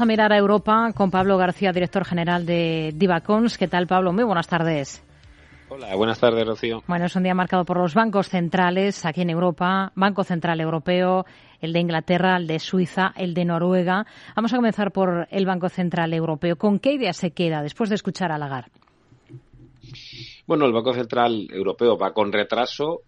Vamos a mirar a Europa con Pablo García, director general de Divacons. ¿Qué tal, Pablo? Muy buenas tardes. Hola, buenas tardes, Rocío. Bueno, es un día marcado por los bancos centrales aquí en Europa, Banco Central Europeo, el de Inglaterra, el de Suiza, el de Noruega. Vamos a comenzar por el Banco Central Europeo. ¿Con qué idea se queda después de escuchar a Lagarde? Bueno, el Banco Central Europeo va con retraso,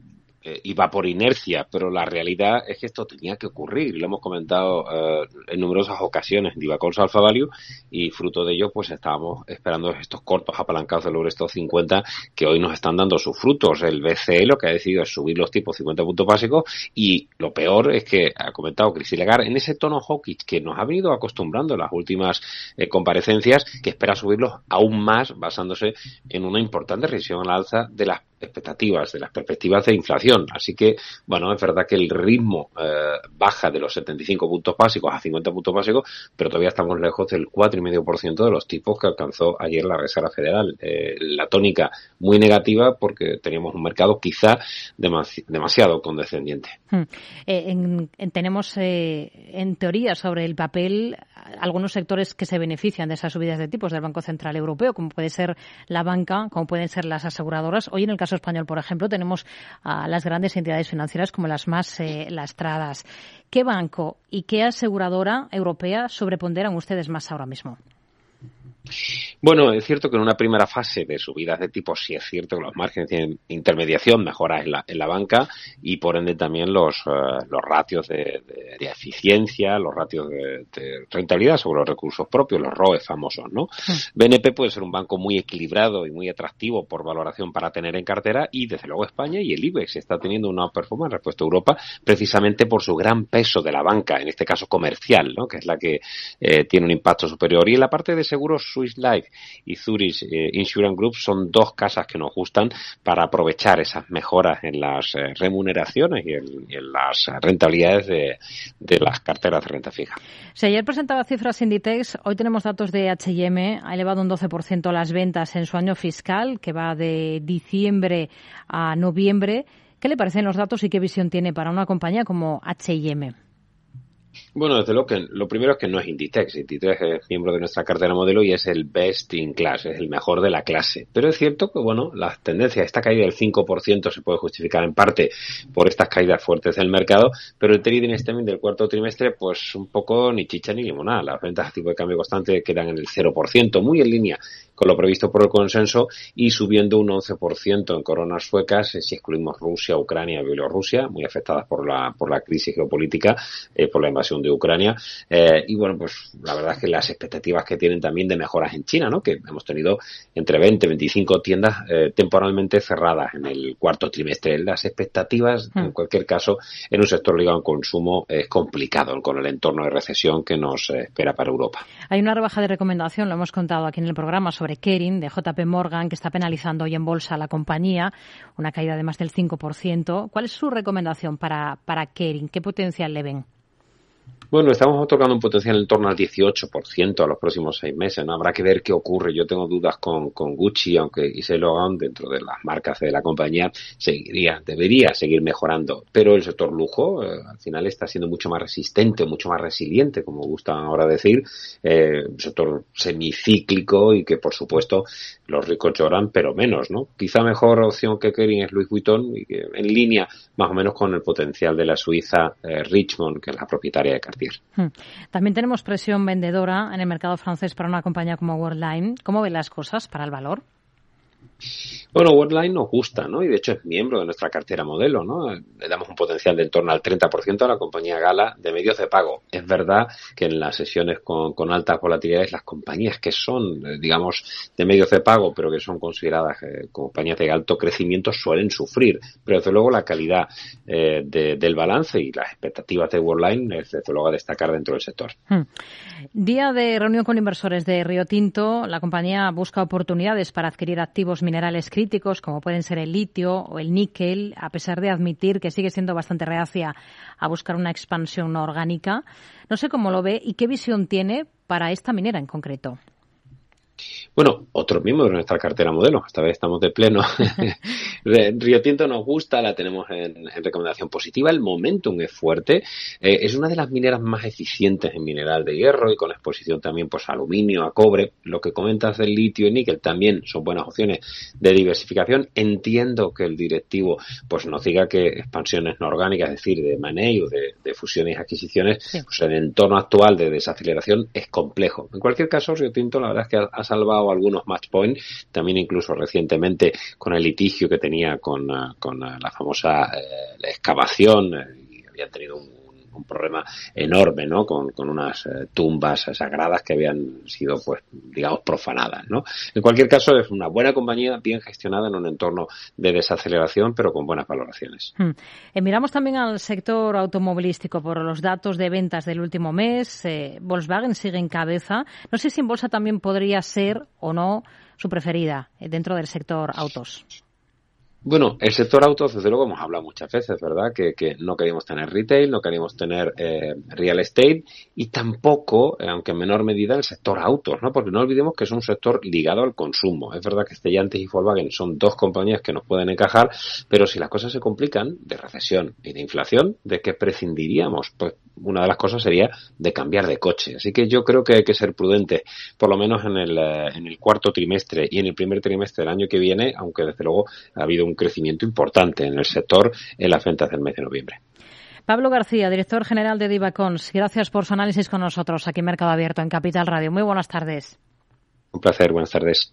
eh, va por inercia, pero la realidad es que esto tenía que ocurrir. Lo hemos comentado eh, en numerosas ocasiones en Divacons Alpha Value y fruto de ello pues estábamos esperando estos cortos apalancados del estos 50 que hoy nos están dando sus frutos. El BCE lo que ha decidido es subir los tipos 50 puntos básicos y lo peor es que ha comentado Chris Lagarde en ese tono hawkish que nos ha venido acostumbrando en las últimas eh, comparecencias que espera subirlos aún más basándose en una importante revisión a la alza de las expectativas, de las perspectivas de inflación. Así que, bueno, es verdad que el ritmo eh, baja de los 75 puntos básicos a 50 puntos básicos, pero todavía estamos lejos del 4,5% de los tipos que alcanzó ayer la Reserva Federal. Eh, la tónica muy negativa porque teníamos un mercado quizá demasiado condescendiente. Hmm. Eh, tenemos en teoría sobre el papel algunos sectores que se benefician de esas subidas de tipos del Banco Central Europeo, como puede ser la banca, como pueden ser las aseguradoras. Hoy en el caso español, por ejemplo, tenemos a las grandes entidades financieras como las más eh, lastradas. ¿Qué banco y qué aseguradora europea sobreponderan ustedes más ahora mismo? Bueno, es cierto que en una primera fase de subidas de tipo sí es cierto que los márgenes de intermediación mejoran en la, en la banca y por ende también los, eh, los ratios de, eficiencia, los ratios de, rentabilidad sobre los recursos propios, los ROE famosos, ¿no? BNP puede ser un banco muy equilibrado y muy atractivo por valoración para tener en cartera y desde luego España y el IBEX está teniendo una performance respecto a Europa precisamente por su gran peso de la banca, en este caso comercial, ¿no? Que es la que eh, tiene un impacto superior. Y en la parte de seguros Swiss Life y Zurich eh, Insurance Group son dos casas que nos gustan para aprovechar esas mejoras en las eh, remuneraciones y en, las rentabilidades de, las carteras de renta fija. Si ayer presentaba cifras Inditex, hoy tenemos datos de H&M, ha elevado un 12% las ventas en su año fiscal, que va de diciembre a noviembre. ¿Qué le parecen los datos y qué visión tiene para una compañía como H&M? Bueno, desde luego que lo primero es que no es Inditex. Inditex es miembro de nuestra cartera modelo y es el best in class, es el mejor de la clase. Pero es cierto que, bueno, las tendencias, esta caída del 5% se puede justificar en parte por estas caídas fuertes del mercado, pero el trading stemming del cuarto trimestre, pues un poco ni chicha ni limonada. Las ventas a tipo de cambio constante quedan en el 0%, muy en línea con lo previsto por el consenso y subiendo un 11% en coronas suecas eh, si excluimos Rusia, Ucrania y Bielorrusia, muy afectadas por la, por la crisis geopolítica, eh, por la invasión de Ucrania. Eh, y bueno, pues la verdad es que las expectativas que tienen también de mejoras en China, ¿no? Que hemos tenido entre 20 y 25 tiendas temporalmente cerradas en el cuarto trimestre. Las expectativas, en hmm. cualquier caso, en un sector ligado al consumo es complicado con el entorno de recesión que nos espera para Europa. Hay una rebaja de recomendación, lo hemos contado aquí en el programa, sobre Kering de JP Morgan, que está penalizando hoy en bolsa a la compañía, una caída de más del 5%. ¿Cuál es su recomendación para, para Kering? ¿Qué potencial le ven? Bueno, estamos tocando un potencial en torno al 18% a los próximos seis meses. ¿no? Habrá que ver qué ocurre. Yo tengo dudas con, con Gucci, aunque Yves Logan, dentro de las marcas de la compañía, seguiría, debería seguir mejorando. Pero el sector lujo, eh, al final, está siendo mucho más resistente, mucho más resiliente, como gusta ahora decir. Eh, sector semicíclico y que, por supuesto, los ricos lloran, pero menos, ¿no? Quizá mejor opción que Kering es Louis Vuitton, y que en línea más o menos con el potencial de la Suiza eh, Richmond, que es la propietaria de Cartier. Hmm. También tenemos presión vendedora en el mercado francés para una compañía como Worldline. ¿Cómo ven las cosas para el valor? Bueno, Worldline nos gusta, ¿no? Y de hecho es miembro de nuestra cartera modelo, ¿no? Le damos un potencial de en torno al 30% a la compañía Gala de medios de pago. Es verdad que en las sesiones con, altas volatilidades las compañías que son, eh, digamos, de medios de pago, pero que son consideradas eh, compañías de alto crecimiento suelen sufrir. Pero desde luego la calidad eh, del balance y las expectativas de Worldline es desde luego a destacar dentro del sector. Hmm. Día de reunión con inversores de Río Tinto. La compañía busca oportunidades para adquirir activos críticos críticos, como pueden ser el litio o el níquel, a pesar de admitir que sigue siendo bastante reacia a buscar una expansión orgánica. No sé cómo lo ve y qué visión tiene para esta minera en concreto. Bueno, otro miembro de nuestra cartera modelo, esta vez estamos de pleno. Río Tinto nos gusta, la tenemos en, recomendación positiva, el momentum es fuerte, eh, es una de las mineras más eficientes en mineral de hierro y con exposición también pues a aluminio, a cobre. Lo que comentas del litio y níquel también son buenas opciones de diversificación. Entiendo que el directivo pues nos diga que expansiones no orgánicas, es decir, de manejo, de, de fusiones y adquisiciones, pues el entorno actual de desaceleración es complejo. En cualquier caso, Río Tinto la verdad es que ha, salvado algunos match points, también incluso recientemente con el litigio que tenía con, ah, con ah, la famosa eh, excavación, eh, y había tenido un un problema enorme, ¿no? Con, con unas eh, tumbas sagradas que habían sido, pues, digamos, profanadas, ¿no? En cualquier caso, es una buena compañía, bien gestionada en un entorno de desaceleración, pero con buenas valoraciones. Hmm. Eh, miramos también al sector automovilístico por los datos de ventas del último mes. Eh, Volkswagen sigue en cabeza. No sé si en bolsa también podría ser o no su preferida dentro del sector autos. Bueno, el sector autos, desde luego, hemos hablado muchas veces, ¿verdad? Que, no queríamos tener retail, no queríamos tener eh, real estate y tampoco, eh, aunque en menor medida, el sector autos, ¿no? Porque no olvidemos que es un sector ligado al consumo. Es verdad que Stellantis y Volkswagen son dos compañías que nos pueden encajar, pero si las cosas se complican de recesión y de inflación, ¿de qué prescindiríamos? Pues una de las cosas sería de cambiar de coche. Así que yo creo que hay que ser prudente, por lo menos en el, eh, en el cuarto trimestre y en el primer trimestre del año que viene, aunque desde luego ha habido un crecimiento importante en el sector en las ventas del mes de noviembre. Pablo García, director general de Divacons, gracias por su análisis con nosotros aquí en Mercado Abierto en Capital Radio. Muy buenas tardes. Un placer, buenas tardes.